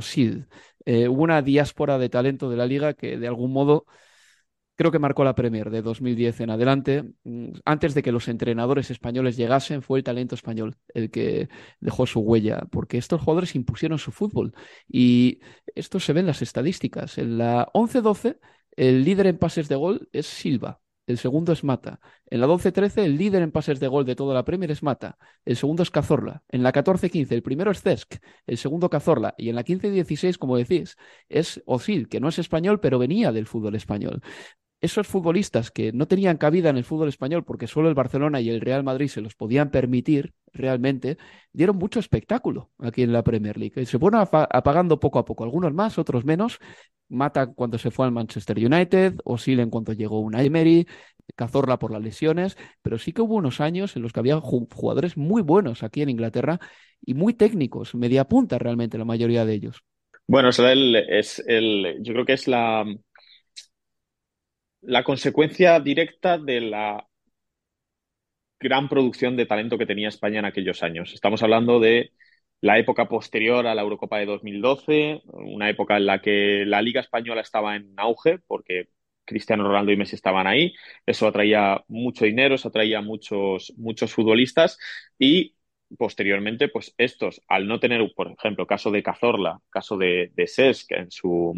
Osid. hubo una diáspora de talento de la liga que de algún modo creo que marcó la Premier de 2010 en adelante. Mm, antes de que los entrenadores españoles llegasen, fue el talento español el que dejó su huella, porque estos jugadores impusieron su fútbol. Y esto se ve en las estadísticas. En la 11-12, el líder en pases de gol es Silva. El segundo es Mata. En la 12-13, el líder en pases de gol de toda la Premier es Mata. El segundo es Cazorla. En la 14-15, el primero es Cesc. El segundo Cazorla. Y en la 15-16, como decís, es Osil, que no es español, pero venía del fútbol español esos futbolistas que no tenían cabida en el fútbol español porque solo el Barcelona y el Real Madrid se los podían permitir realmente, dieron mucho espectáculo aquí en la Premier League. Se fueron apagando poco a poco, algunos más, otros menos. Mata cuando se fue al Manchester United, Osil en cuanto llegó una Emery, Cazorla por las lesiones, pero sí que hubo unos años en los que había jugadores muy buenos aquí en Inglaterra y muy técnicos, media punta realmente la mayoría de ellos. Bueno, es es el, yo creo que es la, la consecuencia directa de la gran producción de talento que tenía España en aquellos años. Estamos hablando de la época posterior a la Eurocopa de 2012, una época en la que la Liga Española estaba en auge porque Cristiano Ronaldo y Messi estaban ahí. Eso atraía mucho dinero, eso atraía muchos, muchos futbolistas y posteriormente, pues estos, al no tener, por ejemplo, caso de Cazorla, caso de, de Sesc en su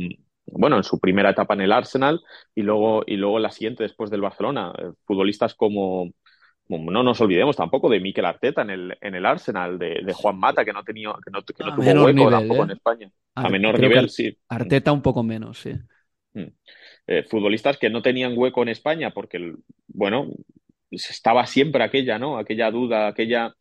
bueno, en su primera etapa en el Arsenal y luego, y luego la siguiente después del Barcelona. Eh, futbolistas como, no nos olvidemos tampoco de Mikel Arteta en el, en el Arsenal, de, Juan Mata, que no, tenía, que no, tuvo hueco tampoco en ¿eh? España. a menor nivel, sí. Arteta un poco menos, sí. Mm. Eh, futbolistas que no tenían hueco en España porque, bueno, estaba siempre aquella, ¿no? Aquella duda, aquella,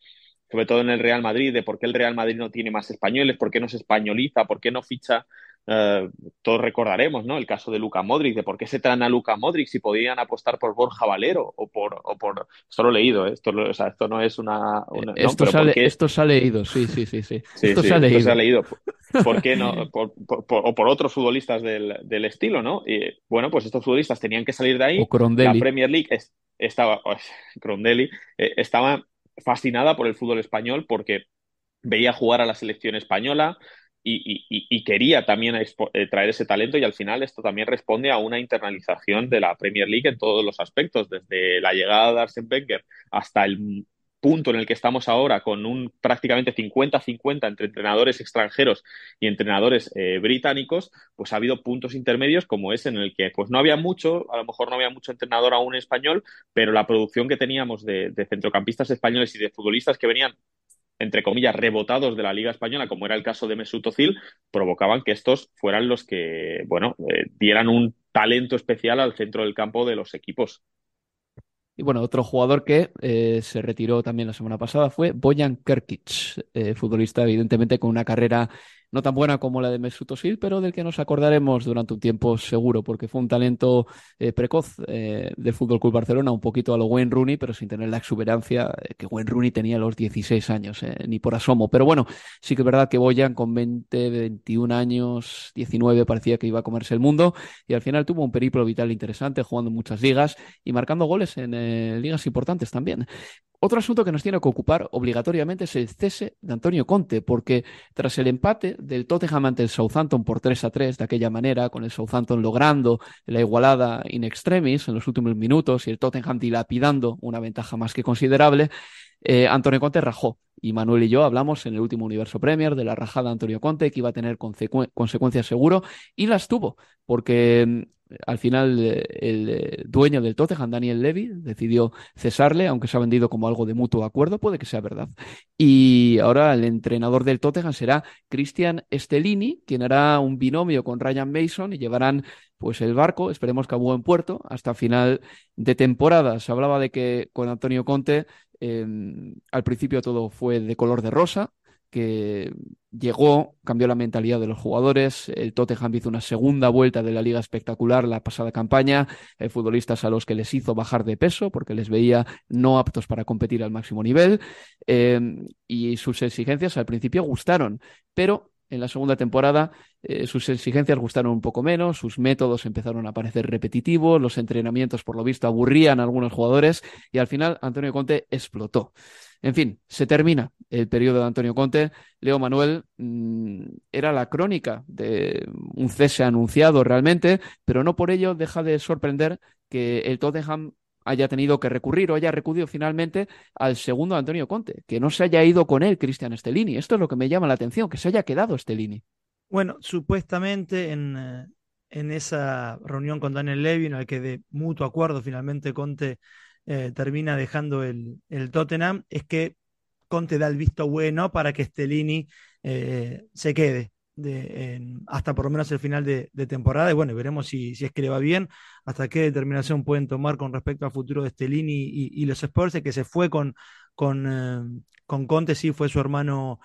sobre todo en el Real Madrid, de por qué el Real Madrid no tiene más españoles, por qué no se españoliza, por qué no ficha eh, todos recordaremos, ¿no? El caso de Luca Modric, de por qué se traen a Luca Modric si podían apostar por Borja Valero o por, o por... Esto lo he leído, ¿eh? esto, o sea, esto no es una... esto, sale, esto se ha leído, sí, sí, sí. sí. esto, se ha leído. se ha leído. ¿Por qué no? Por, o por otros futbolistas del, del, estilo, ¿no? Y bueno, pues estos futbolistas tenían que salir de ahí. O La Premier League estaba... Crondelli eh, estaba fascinada por el fútbol español porque veía jugar a la selección española y, quería también eh, traer ese talento y al final esto también responde a una internalización de la Premier League en todos los aspectos, desde la llegada de Arsene Wenger hasta el punto en el que estamos ahora, con un prácticamente 50-50 entre entrenadores extranjeros y entrenadores eh, británicos, pues ha habido puntos intermedios como ese en el que pues no había mucho, a lo mejor no había mucho entrenador aún español, pero la producción que teníamos de, centrocampistas españoles y de futbolistas que venían entre comillas, rebotados de la Liga Española, como era el caso de Mesut Özil, provocaban que estos fueran los que, bueno, eh, dieran un talento especial al centro del campo de los equipos. Y bueno, otro jugador que eh, se retiró también la semana pasada fue Bojan Kerkic, eh, futbolista evidentemente con una carrera no tan buena como la de Mesut Özil, pero del que nos acordaremos durante un tiempo seguro, porque fue un talento eh, precoz eh, del Fútbol Club Barcelona, un poquito a lo Wayne Rooney, pero sin tener la exuberancia eh, que Wayne Rooney tenía a los 16 años, ni por asomo. Pero bueno, sí que es verdad que Boyan con 20, 21 años, 19 parecía que iba a comerse el mundo y al final tuvo un periplo vital interesante, jugando muchas ligas y marcando goles en ligas importantes también. Otro asunto que nos tiene que ocupar obligatoriamente es el cese de Antonio Conte, porque tras el empate del Tottenham ante el Southampton por 3 a 3, de aquella manera, con el Southampton logrando la igualada in extremis en los últimos minutos y el Tottenham dilapidando una ventaja más que considerable, eh, Antonio Conte rajó. Y Manuel y yo hablamos en el último Universo Premier de la rajada de Antonio Conte, que iba a tener consecuencias seguro, y las tuvo, porque mm, al final eh, el eh, dueño del Tottenham, Daniel Levy, decidió cesarle, aunque se ha vendido como algo de mutuo acuerdo, puede que sea verdad. Y ahora el entrenador del Tottenham será Christian Stellini, quien hará un binomio con Ryan Mason y llevarán pues el barco, esperemos que a buen puerto, hasta final de temporada. Se hablaba de que con Antonio Conte em, al principio todo fue de color de rosa, que llegó, cambió la mentalidad de los jugadores. El Tottenham hizo una segunda vuelta de la liga espectacular la pasada campaña. Hay futbolistas a los que les hizo bajar de peso porque les veía no aptos para competir al máximo nivel. Em, y sus exigencias al principio gustaron, pero en la segunda temporada eh, sus exigencias gustaron un poco menos, sus métodos empezaron a parecer repetitivos, los entrenamientos por lo visto aburrían a algunos jugadores y al final Antonio Conte explotó. En fin, se termina el periodo de Antonio Conte. Leo Manuel mm, era la crónica de un cese anunciado realmente, pero no por ello deja de sorprender que el Tottenham haya tenido que recurrir o haya recurrido finalmente al segundo Antonio Conte, que no se haya ido con él Cristian Stellini. Esto es lo que me llama la atención, que se haya quedado Stellini. Bueno, supuestamente en, eh, en esa reunión con Daniel Levy, en que de mutuo acuerdo finalmente Conte eh, termina dejando el, Tottenham, es que Conte da el visto bueno para que Stellini eh, se quede. hasta por lo menos el final de, temporada y bueno, veremos si, si, es que le va bien, hasta qué determinación pueden tomar con respecto al futuro de Stellini y, los Spurs, que se fue con, con, eh, con, Conte, sí fue su hermano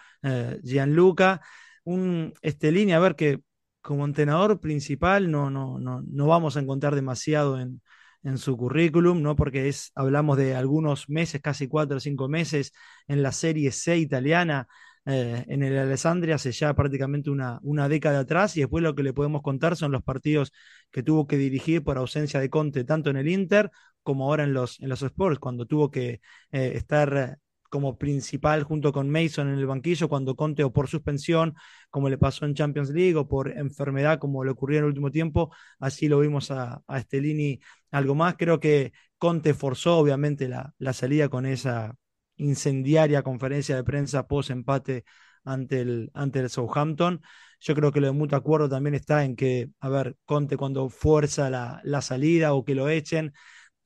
Gianluca, un Stellini, a ver que como entrenador principal no, no, no, no vamos a encontrar demasiado en, en su currículum, ¿no? Porque es, hablamos de algunos meses, casi cuatro o cinco meses en la Serie C italiana, eh, en el Alessandria hace ya prácticamente una, una, década atrás y después lo que le podemos contar son los partidos que tuvo que dirigir por ausencia de Conte, tanto en el Inter como ahora en los, en los Sports, cuando tuvo que eh, estar como principal junto con Mason en el banquillo cuando Conte o por suspensión, como le pasó en Champions League, o por enfermedad, como le ocurrió en el último tiempo, así lo vimos a, a Stellini algo más. Creo que Conte forzó obviamente la, la salida con esa incendiaria conferencia de prensa post empate ante el, ante el Southampton. Yo creo que lo de mutuo acuerdo también está en que, a ver, Conte cuando fuerza la, la salida o que lo echen,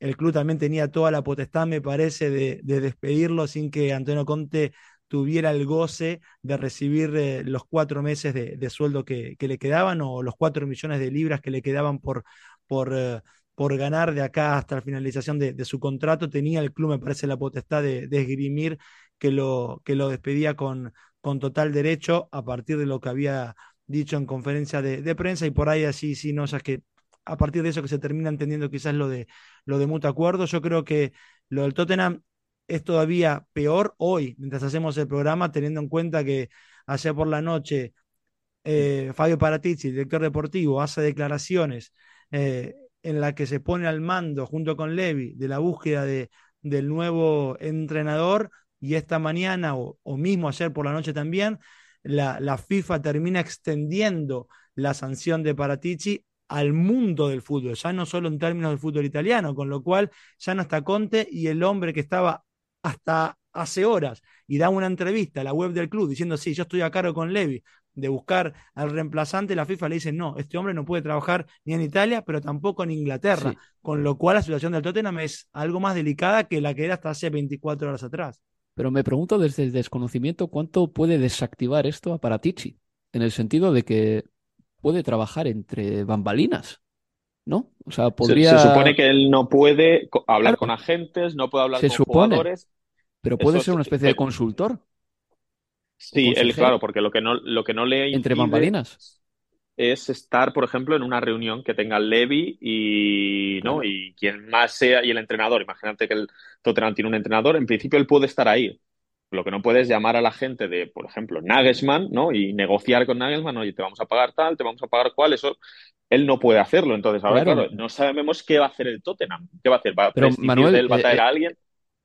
el club también tenía toda la potestad, me parece, de, despedirlo sin que Antonio Conte tuviera el goce de recibir eh, los cuatro meses de, sueldo que, le quedaban o los cuatro millones de libras que le quedaban por, eh, ganar de acá hasta la finalización de, su contrato. Tenía el club, me parece, la potestad de, esgrimir que lo, despedía con, total derecho a partir de lo que había dicho en conferencia de, prensa y por ahí así, sí, no, es que a partir de eso que se termina entendiendo quizás lo de, lo de mutuo acuerdo. Yo creo que lo del Tottenham es todavía peor hoy, mientras hacemos el programa, teniendo en cuenta que ayer por la noche eh, Fabio Paratizzi, director deportivo, hace declaraciones eh, en la que se pone al mando junto con Levi de la búsqueda de, del nuevo entrenador, y esta mañana o, mismo ayer por la noche también, la, la, FIFA termina extendiendo la sanción de Paratici al mundo del fútbol, ya no solo en términos del fútbol italiano, con lo cual ya no está Conte y el hombre que estaba hasta hace horas y da una entrevista a la web del club diciendo, sí, yo estoy a cargo con Levi de buscar al reemplazante, la FIFA le dice, no, este hombre no puede trabajar ni en Italia, pero tampoco en Inglaterra, con lo cual la situación del Tottenham es algo más delicada que la que era hasta hace 24 horas atrás. Pero me pregunto desde el desconocimiento cuánto puede desactivar esto a Paratici, en el sentido de que puede trabajar entre bambalinas. ¿No? O sea, podría. Se, supone que él no puede hablar con agentes, no puede hablar con jugadores. Pero puede ser una especie de consultor. Sí, él, claro, porque lo que no, lo que no le Entre bambalinas. Es estar, por ejemplo, en una reunión que tenga Levi y, ¿no? y quien más sea, y el entrenador. Imagínate que el Tottenham tiene un entrenador, en principio él puede estar ahí. Lo que no puede es llamar a la gente de, por ejemplo, Nagelsmann, ¿no? Y negociar con Nagelsmann, oye, te vamos a pagar tal, te vamos a pagar cuál, eso él no puede hacerlo. Entonces, ahora, claro, no sabemos qué va a hacer el Tottenham. ¿Qué va a hacer? ¿Va a Pero, Manuel, él? ¿Va a traer eh, a alguien?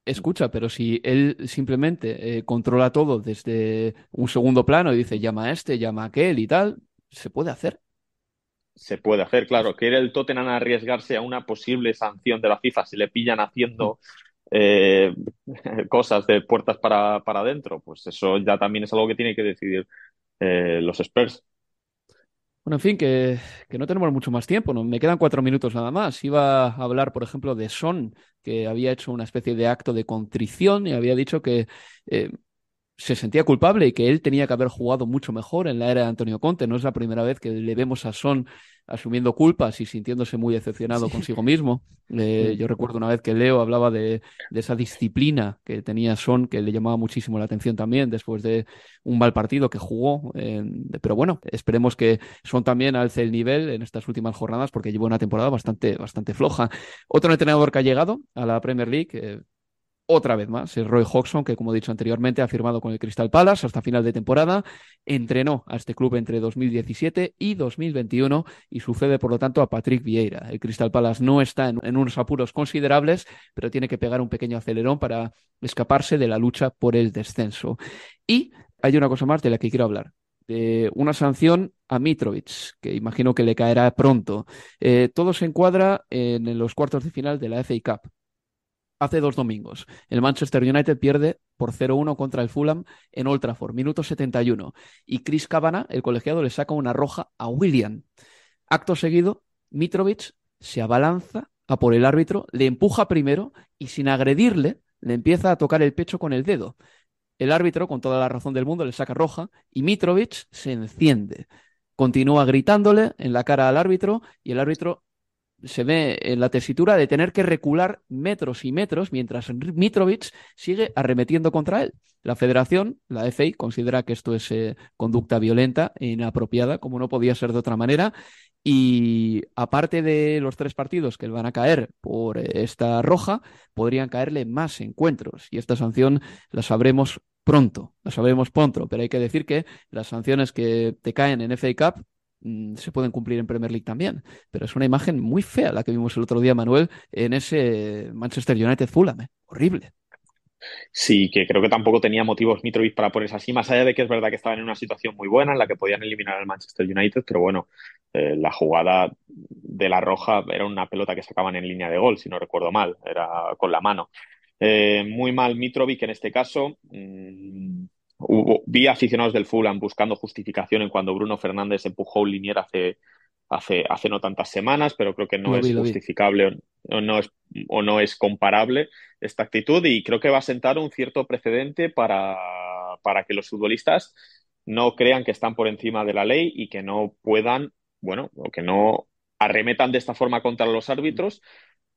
Escucha, pero si él simplemente eh, controla todo desde un segundo plano y dice llama a este, llama a aquel y tal, ¿se puede hacer? Se puede hacer, claro. ¿Quiere el Tottenham arriesgarse a una posible sanción de la FIFA si le pillan haciendo eh, cosas de puertas para, para adentro? Pues eso ya también es algo que tiene que decidir eh, los Spurs. Bueno, en fin, que, que, no tenemos mucho más tiempo, ¿no? me quedan cuatro minutos nada más. Iba a hablar, por ejemplo, de Son, que había hecho una especie de acto de contrición y había dicho que eh, se sentía culpable y que él tenía que haber jugado mucho mejor en la era de Antonio Conte. No es la primera vez que le vemos a Son asumiendo culpas y sintiéndose muy decepcionado consigo mismo. Eh, yo recuerdo una vez que Leo hablaba de, esa disciplina que tenía Son, que le llamaba muchísimo la atención también después de un mal partido que jugó. pero bueno, esperemos que Son también alce el nivel en estas últimas jornadas porque llevó una temporada bastante, bastante floja. Otro entrenador que ha llegado a la Premier League, eh, otra vez más. Es Roy Hodgson, que como he dicho anteriormente, ha firmado con el Crystal Palace hasta final de temporada. Entrenó a este club entre 2017 y 2021 y sucede, por lo tanto, a Patrick Vieira. El Crystal Palace no está en, unos apuros considerables, pero tiene que pegar un pequeño acelerón para escaparse de la lucha por el descenso. Y hay una cosa más de la que quiero hablar. Una sanción a Mitrovic, que imagino que le caerá pronto. Eh, todo se encuadra en los cuartos de final de la FA Cup hace dos domingos. El Manchester United pierde por 0-1 contra el Fulham en Old Trafford, minuto 71. Y Chris Cabana, el colegiado, le saca una roja a William. Acto seguido, Mitrovic se abalanza a por el árbitro, le empuja primero y sin agredirle, le empieza a tocar el pecho con el dedo. El árbitro, con toda la razón del mundo, le saca roja y Mitrovic se enciende. Continúa gritándole en la cara al árbitro y el árbitro se ve en la tesitura de tener que recular metros y metros mientras Mitrovic sigue arremetiendo contra él. La federación, la FA, considera que esto es eh, conducta violenta e inapropiada, como no podía ser de otra manera. Y aparte de los tres partidos que van a caer por eh, esta roja, podrían caerle más encuentros. Y esta sanción la sabremos pronto, la sabremos pronto. Pero hay que decir que las sanciones que te caen en FA Cup se pueden cumplir en Premier League también. Pero es una imagen muy fea la que vimos el otro día, Manuel, en ese Manchester United Fulham. ¿eh? Horrible. Sí, que creo que tampoco tenía motivos Mitrovic para ponerse así, más allá de que es verdad que estaban en una situación muy buena en la que podían eliminar al Manchester United, pero bueno, eh, la jugada de la roja era una pelota que sacaban en línea de gol, si no recuerdo mal, era con la mano. Eh, muy mal Mitrovic en este caso. Mm, vi aficionados del Fulham buscando justificación en cuando Bruno Fernández empujó un linier hace, hace, hace no tantas semanas, pero creo que no es justificable o no es, o no es comparable esta actitud y creo que va a sentar un cierto precedente para, para que los futbolistas no crean que están por encima de la ley y que no puedan, bueno, o que no arremetan de esta forma contra los árbitros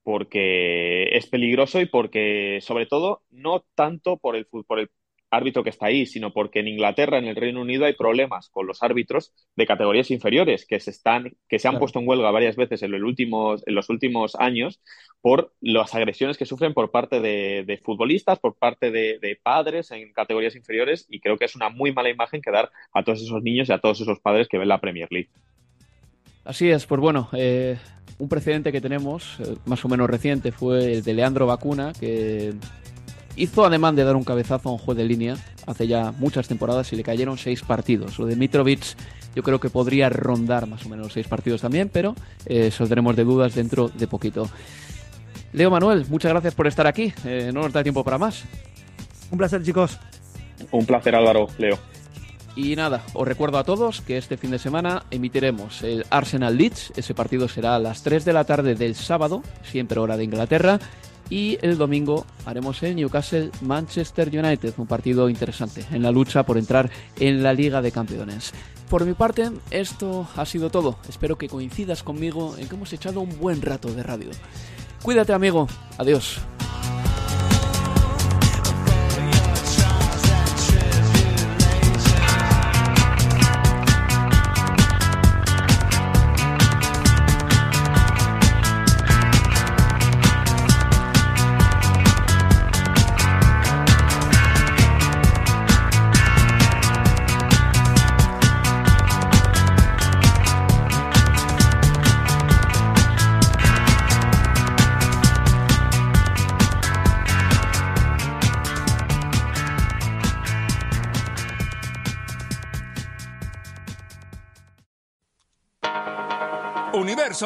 porque es peligroso y porque, sobre todo, no tanto por el, por el árbitro que está ahí, sino porque en Inglaterra, en el Reino Unido, hay problemas con los árbitros de categorías inferiores que se están, que se han puesto en huelga varias veces en, en los últimos años por las agresiones que sufren por parte de, futbolistas, por parte de, padres en categorías inferiores, y creo que es una muy mala imagen que dar a todos esos niños y a todos esos padres que ven la Premier League. Así es, pues bueno, eh, un precedente que tenemos, eh, más o menos reciente, fue el de Leandro Vacuna, que hizo ademán de dar un cabezazo a un juez de línea hace ya muchas temporadas y le cayeron seis partidos. Lo de Mitrovic yo creo que podría rondar más o menos seis partidos también, pero eh, saldremos de dudas dentro de poquito. Leo Manuel, muchas gracias por estar aquí. Eh, no nos da tiempo para más. Un placer, chicos. Un placer, Álvaro, Leo. Y nada, os recuerdo a todos que este fin de semana emitiremos el Arsenal Leeds. Ese partido será a las 3 de la tarde del sábado, siempre hora de Inglaterra. Y el domingo haremos el Newcastle Manchester United, un partido interesante en la lucha por entrar en la Liga de Campeones. Por mi parte, esto ha sido todo. Espero que coincidas conmigo en que hemos echado un buen rato de radio. Cuídate, amigo. Adiós.